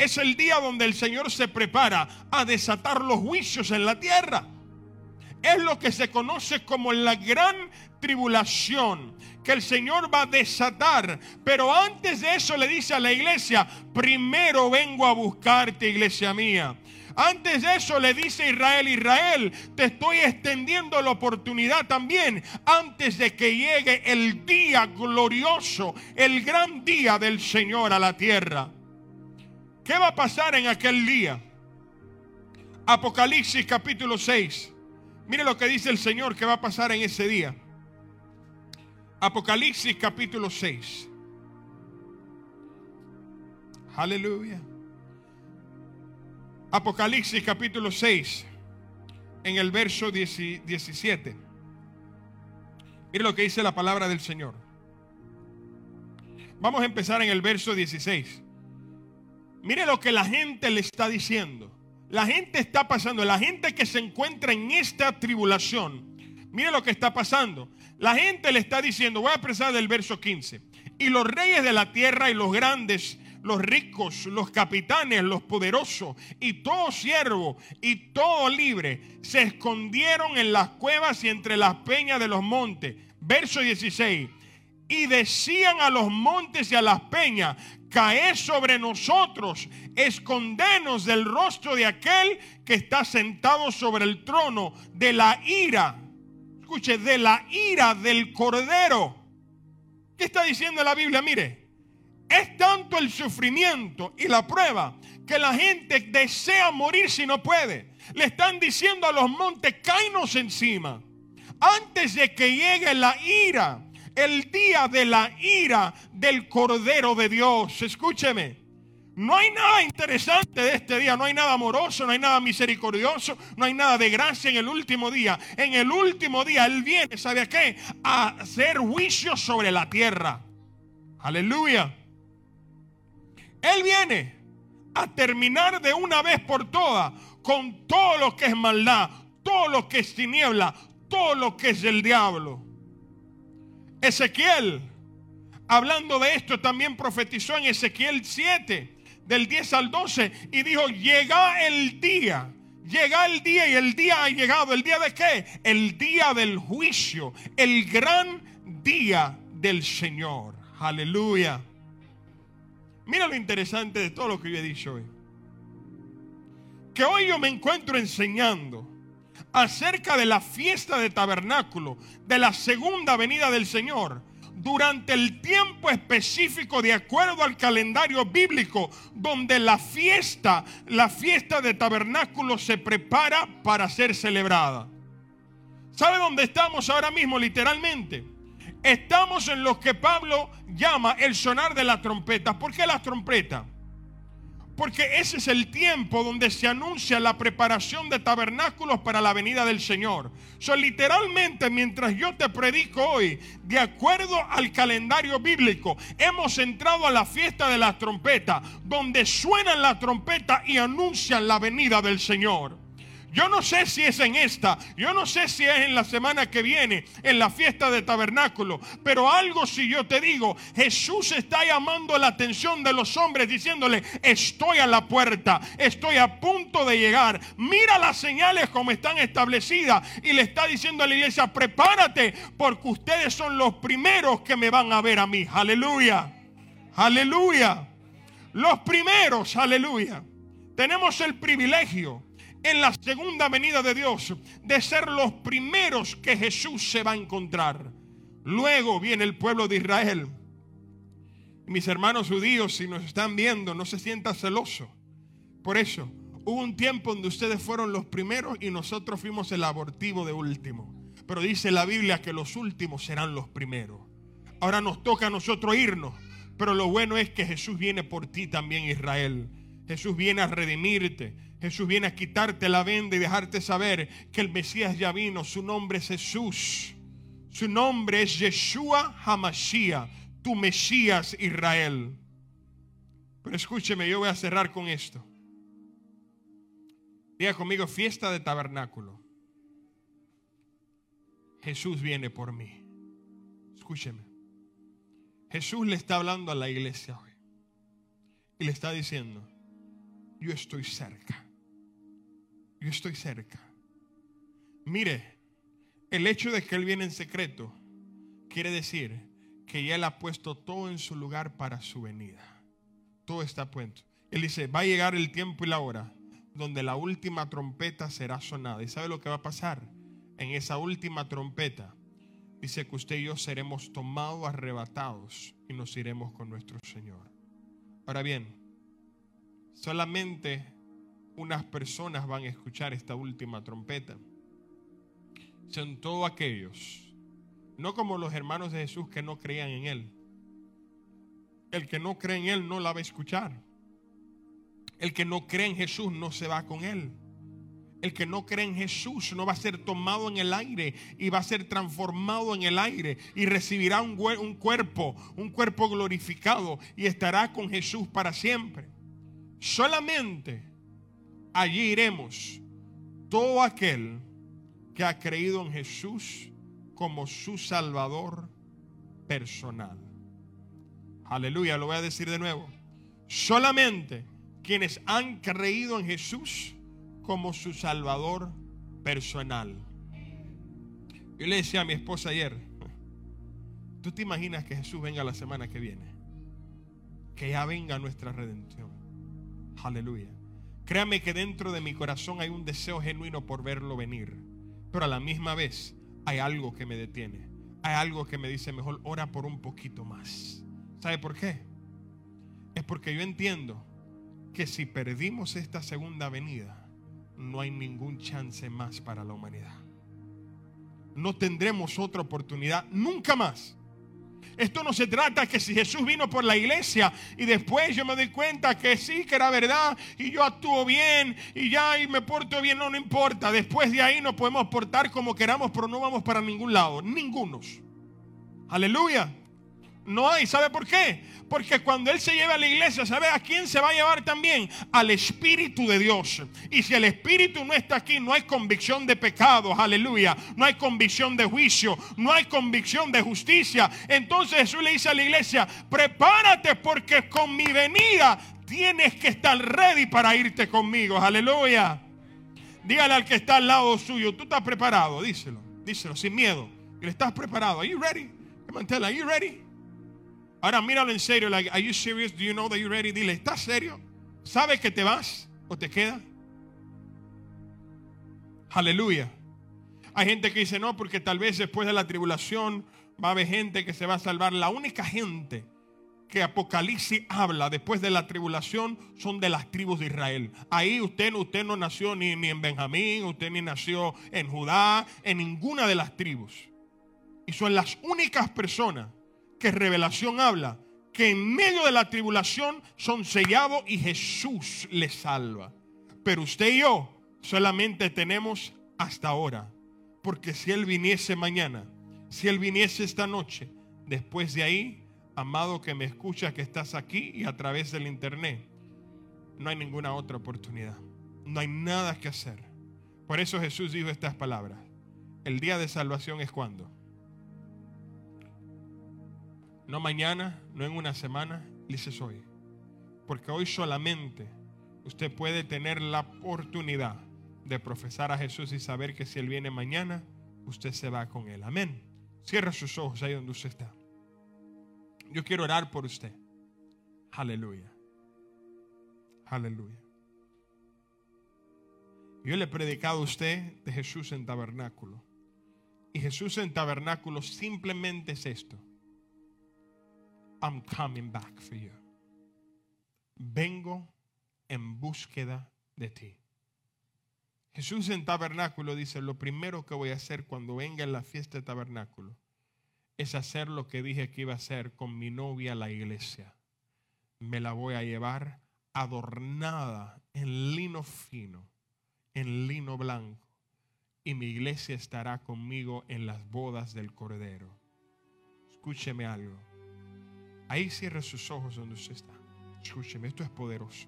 Speaker 3: Es el día donde el Señor se prepara a desatar los juicios en la tierra. Es lo que se conoce como la gran tribulación que el Señor va a desatar. Pero antes de eso le dice a la iglesia, primero vengo a buscarte, iglesia mía. Antes de eso le dice Israel, Israel, te estoy extendiendo la oportunidad también antes de que llegue el día glorioso, el gran día del Señor a la tierra. ¿Qué va a pasar en aquel día? Apocalipsis capítulo 6. Mire lo que dice el Señor que va a pasar en ese día. Apocalipsis capítulo 6. Aleluya. Apocalipsis capítulo 6, en el verso 17. Mire lo que dice la palabra del Señor. Vamos a empezar en el verso 16. Mire lo que la gente le está diciendo. La gente está pasando, la gente que se encuentra en esta tribulación. Mire lo que está pasando. La gente le está diciendo, voy a empezar del verso 15. Y los reyes de la tierra y los grandes los ricos, los capitanes, los poderosos y todo siervo y todo libre se escondieron en las cuevas y entre las peñas de los montes. Verso 16. Y decían a los montes y a las peñas, caed sobre nosotros, escondenos del rostro de aquel que está sentado sobre el trono de la ira. Escuche, de la ira del cordero. ¿Qué está diciendo la Biblia? Mire, es tanto el sufrimiento y la prueba que la gente desea morir si no puede. Le están diciendo a los montes, cáinos encima. Antes de que llegue la ira, el día de la ira del Cordero de Dios. Escúcheme. No hay nada interesante de este día, no hay nada amoroso, no hay nada misericordioso, no hay nada de gracia en el último día. En el último día Él viene, ¿sabe a qué? A hacer juicio sobre la tierra. Aleluya. Él viene a terminar de una vez por todas con todo lo que es maldad, todo lo que es tiniebla, todo lo que es el diablo. Ezequiel, hablando de esto, también profetizó en Ezequiel 7, del 10 al 12, y dijo, llega el día. Llega el día y el día ha llegado. ¿El día de qué? El día del juicio. El gran día del Señor. Aleluya. Mira lo interesante de todo lo que yo he dicho hoy. Que hoy yo me encuentro enseñando acerca de la fiesta de tabernáculo, de la segunda venida del Señor, durante el tiempo específico de acuerdo al calendario bíblico, donde la fiesta, la fiesta de tabernáculo se prepara para ser celebrada. ¿Sabe dónde estamos ahora mismo literalmente? Estamos en lo que Pablo llama el sonar de la trompeta. ¿Por qué la trompeta? Porque ese es el tiempo donde se anuncia la preparación de tabernáculos para la venida del Señor. So, literalmente, mientras yo te predico hoy, de acuerdo al calendario bíblico, hemos entrado a la fiesta de la trompeta, donde suenan la trompeta y anuncian la venida del Señor. Yo no sé si es en esta, yo no sé si es en la semana que viene, en la fiesta de tabernáculo, pero algo si yo te digo, Jesús está llamando la atención de los hombres diciéndole, estoy a la puerta, estoy a punto de llegar, mira las señales como están establecidas y le está diciendo a la iglesia, prepárate porque ustedes son los primeros que me van a ver a mí, aleluya, aleluya. los primeros, aleluya. Tenemos el privilegio en la segunda venida de Dios de ser los primeros que Jesús se va a encontrar. Luego viene el pueblo de Israel. Mis hermanos judíos, si nos están viendo, no se sienta celoso. Por eso, hubo un tiempo donde ustedes fueron los primeros y nosotros fuimos el abortivo de último. Pero dice la Biblia que los últimos serán los primeros. Ahora nos toca a nosotros irnos. Pero lo bueno es que Jesús viene por ti también, Israel. Jesús viene a redimirte. Jesús viene a quitarte la venda y dejarte saber que el Mesías ya vino. Su nombre es Jesús. Su nombre es Yeshua Hamashiach, tu Mesías Israel. Pero escúcheme, yo voy a cerrar con esto. Diga conmigo, fiesta de tabernáculo. Jesús viene por mí. Escúcheme. Jesús le está hablando a la iglesia hoy. Y le está diciendo, yo estoy cerca. Yo estoy cerca. Mire, el hecho de que Él viene en secreto quiere decir que ya Él ha puesto todo en su lugar para su venida. Todo está puesto. Él dice, va a llegar el tiempo y la hora donde la última trompeta será sonada. ¿Y sabe lo que va a pasar? En esa última trompeta dice que usted y yo seremos tomados, arrebatados y nos iremos con nuestro Señor. Ahora bien, solamente unas personas van a escuchar esta última trompeta. Son todos aquellos, no como los hermanos de Jesús que no creían en Él. El que no cree en Él no la va a escuchar. El que no cree en Jesús no se va con Él. El que no cree en Jesús no va a ser tomado en el aire y va a ser transformado en el aire y recibirá un, un, cuerpo, un cuerpo glorificado y estará con Jesús para siempre. Solamente allí iremos todo aquel que ha creído en Jesús como su Salvador personal. Aleluya, lo voy a decir de nuevo. Solamente quienes han creído en Jesús como su Salvador personal. Yo le decía a mi esposa ayer, ¿tú te imaginas que Jesús venga la semana que viene? Que ya venga nuestra redención. Aleluya. Créame que dentro de mi corazón hay un deseo genuino por verlo venir. Pero a la misma vez hay algo que me detiene. Hay algo que me dice, mejor ora por un poquito más. ¿Sabe por qué? Es porque yo entiendo que si perdimos esta segunda venida, no hay ningún chance más para la humanidad. No tendremos otra oportunidad nunca más. Esto no se trata que si Jesús vino por la iglesia y después yo me doy cuenta que sí, que era verdad y yo actúo bien y ya y me porto bien, no, no importa. Después de ahí nos podemos portar como queramos, pero no vamos para ningún lado, ningunos. Aleluya. No hay, ¿sabe por qué? Porque cuando Él se lleva a la iglesia, ¿sabe a quién se va a llevar también? Al Espíritu de Dios. Y si el Espíritu no está aquí, no hay convicción de pecados, aleluya. No hay convicción de juicio, no hay convicción de justicia. Entonces Jesús le dice a la iglesia, prepárate porque con mi venida tienes que estar ready para irte conmigo, aleluya. Dígale al que está al lado suyo, tú estás preparado, díselo, díselo, sin miedo. ¿Le estás preparado? Are you ready? Come are you ready? Ahora míralo en serio, like, are you serious? Do you know that you're ready? Dile, ¿estás serio? ¿Sabes que te vas o te queda? Aleluya. Hay gente que dice, no, porque tal vez después de la tribulación va a haber gente que se va a salvar. La única gente que Apocalipsis habla después de la tribulación son de las tribus de Israel. Ahí usted, usted no nació ni, ni en Benjamín, usted ni nació en Judá, en ninguna de las tribus. Y son las únicas personas que revelación habla, que en medio de la tribulación son sellados y Jesús les salva. Pero usted y yo solamente tenemos hasta ahora. Porque si Él viniese mañana, si Él viniese esta noche, después de ahí, amado que me escucha, que estás aquí y a través del internet, no hay ninguna otra oportunidad. No hay nada que hacer. Por eso Jesús dijo estas palabras. El día de salvación es cuando no mañana, no en una semana, dices hoy. Porque hoy solamente usted puede tener la oportunidad de profesar a Jesús y saber que si Él viene mañana, usted se va con Él. Amén. Cierra sus ojos ahí donde usted está. Yo quiero orar por usted. Aleluya. Aleluya. Yo le he predicado a usted de Jesús en tabernáculo. Y Jesús en tabernáculo simplemente es esto. I'm coming back for you. Vengo en búsqueda de ti. Jesús en tabernáculo dice, lo primero que voy a hacer cuando venga en la fiesta de tabernáculo es hacer lo que dije que iba a hacer con mi novia la iglesia. Me la voy a llevar adornada en lino fino, en lino blanco, y mi iglesia estará conmigo en las bodas del Cordero. Escúcheme algo. Ahí cierre sus ojos donde usted está. Escúcheme, esto es poderoso.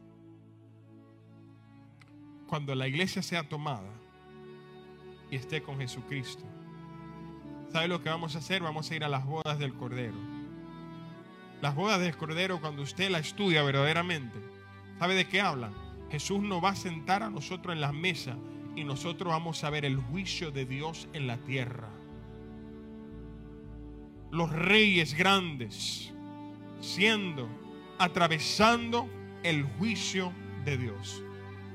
Speaker 3: Cuando la iglesia sea tomada y esté con Jesucristo, ¿sabe lo que vamos a hacer? Vamos a ir a las bodas del Cordero. Las bodas del Cordero, cuando usted la estudia verdaderamente, ¿sabe de qué hablan? Jesús nos va a sentar a nosotros en las mesas y nosotros vamos a ver el juicio de Dios en la tierra. Los reyes grandes siendo, atravesando el juicio de Dios.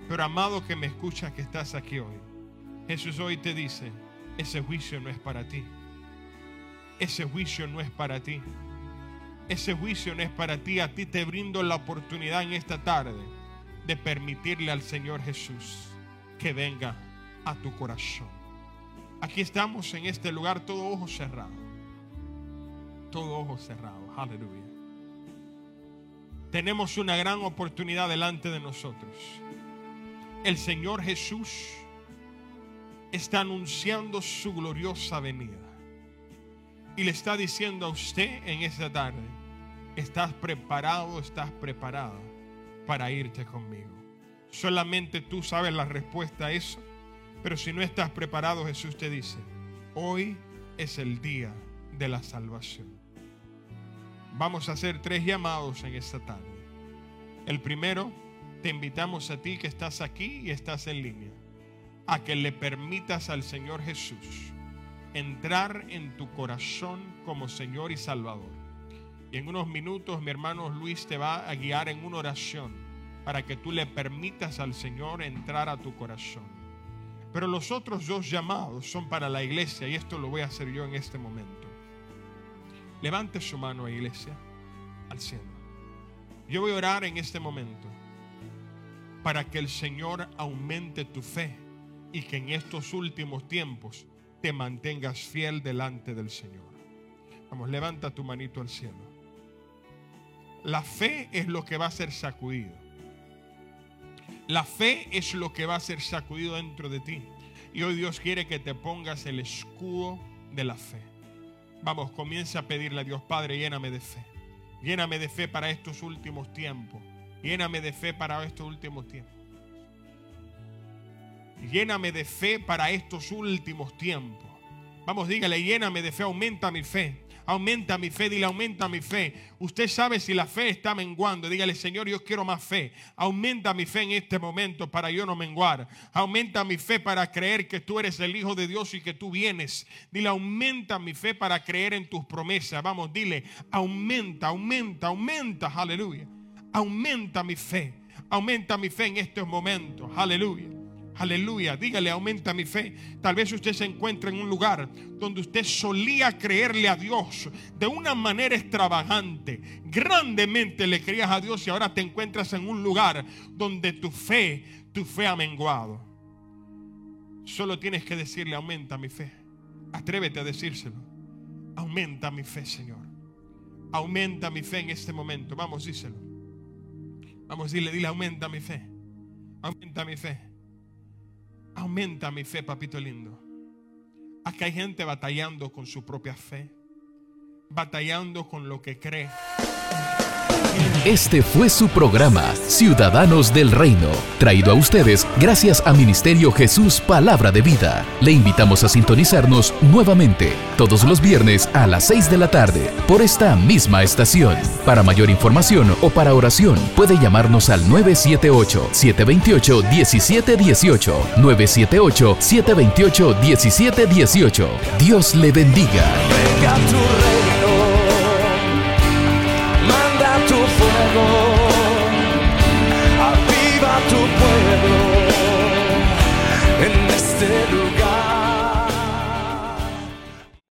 Speaker 3: Pero amado que me escucha que estás aquí hoy, Jesús hoy te dice, ese juicio no es para ti. Ese juicio no es para ti. Ese juicio no es para ti. A ti te brindo la oportunidad en esta tarde de permitirle al Señor Jesús que venga a tu corazón. Aquí estamos en este lugar, todo ojo cerrado. Todo ojo cerrado. Aleluya. Tenemos una gran oportunidad delante de nosotros. El Señor Jesús está anunciando su gloriosa venida. Y le está diciendo a usted en esta tarde, estás preparado, estás preparada para irte conmigo. Solamente tú sabes la respuesta a eso. Pero si no estás preparado, Jesús te dice, hoy es el día de la salvación. Vamos a hacer tres llamados en esta tarde. El primero, te invitamos a ti que estás aquí y estás en línea, a que le permitas al Señor Jesús entrar en tu corazón como Señor y Salvador. Y en unos minutos mi hermano Luis te va a guiar en una oración para que tú le permitas al Señor entrar a tu corazón. Pero los otros dos llamados son para la iglesia y esto lo voy a hacer yo en este momento. Levante su mano, iglesia, al cielo. Yo voy a orar en este momento para que el Señor aumente tu fe y que en estos últimos tiempos te mantengas fiel delante del Señor. Vamos, levanta tu manito al cielo. La fe es lo que va a ser sacudido. La fe es lo que va a ser sacudido dentro de ti. Y hoy Dios quiere que te pongas el escudo de la fe. Vamos, comienza a pedirle a Dios, Padre, lléname de fe. Lléname de fe para estos últimos tiempos. Lléname de fe para estos últimos tiempos. Lléname de fe para estos últimos tiempos. Vamos, dígale, lléname de fe, aumenta mi fe. Aumenta mi fe, dile, aumenta mi fe. Usted sabe si la fe está menguando. Dígale, Señor, yo quiero más fe. Aumenta mi fe en este momento para yo no menguar. Aumenta mi fe para creer que tú eres el Hijo de Dios y que tú vienes. Dile, aumenta mi fe para creer en tus promesas. Vamos, dile, aumenta, aumenta, aumenta. Aleluya. Aumenta mi fe. Aumenta mi fe en estos momentos. Aleluya. Aleluya, dígale, aumenta mi fe. Tal vez usted se encuentre en un lugar donde usted solía creerle a Dios de una manera extravagante. Grandemente le creías a Dios y ahora te encuentras en un lugar donde tu fe, tu fe ha menguado. Solo tienes que decirle, aumenta mi fe. Atrévete a decírselo. Aumenta mi fe, Señor. Aumenta mi fe en este momento. Vamos, díselo. Vamos, dile, dile, aumenta mi fe. Aumenta mi fe. Aumenta mi fe, papito lindo. Acá hay gente batallando con su propia fe, batallando con lo que cree.
Speaker 1: Este fue su programa, Ciudadanos del Reino, traído a ustedes gracias a Ministerio Jesús Palabra de Vida. Le invitamos a sintonizarnos nuevamente todos los viernes a las 6 de la tarde por esta misma estación. Para mayor información o para oración, puede llamarnos al 978-728-1718. 978-728-1718. Dios le bendiga.
Speaker 2: Venga tu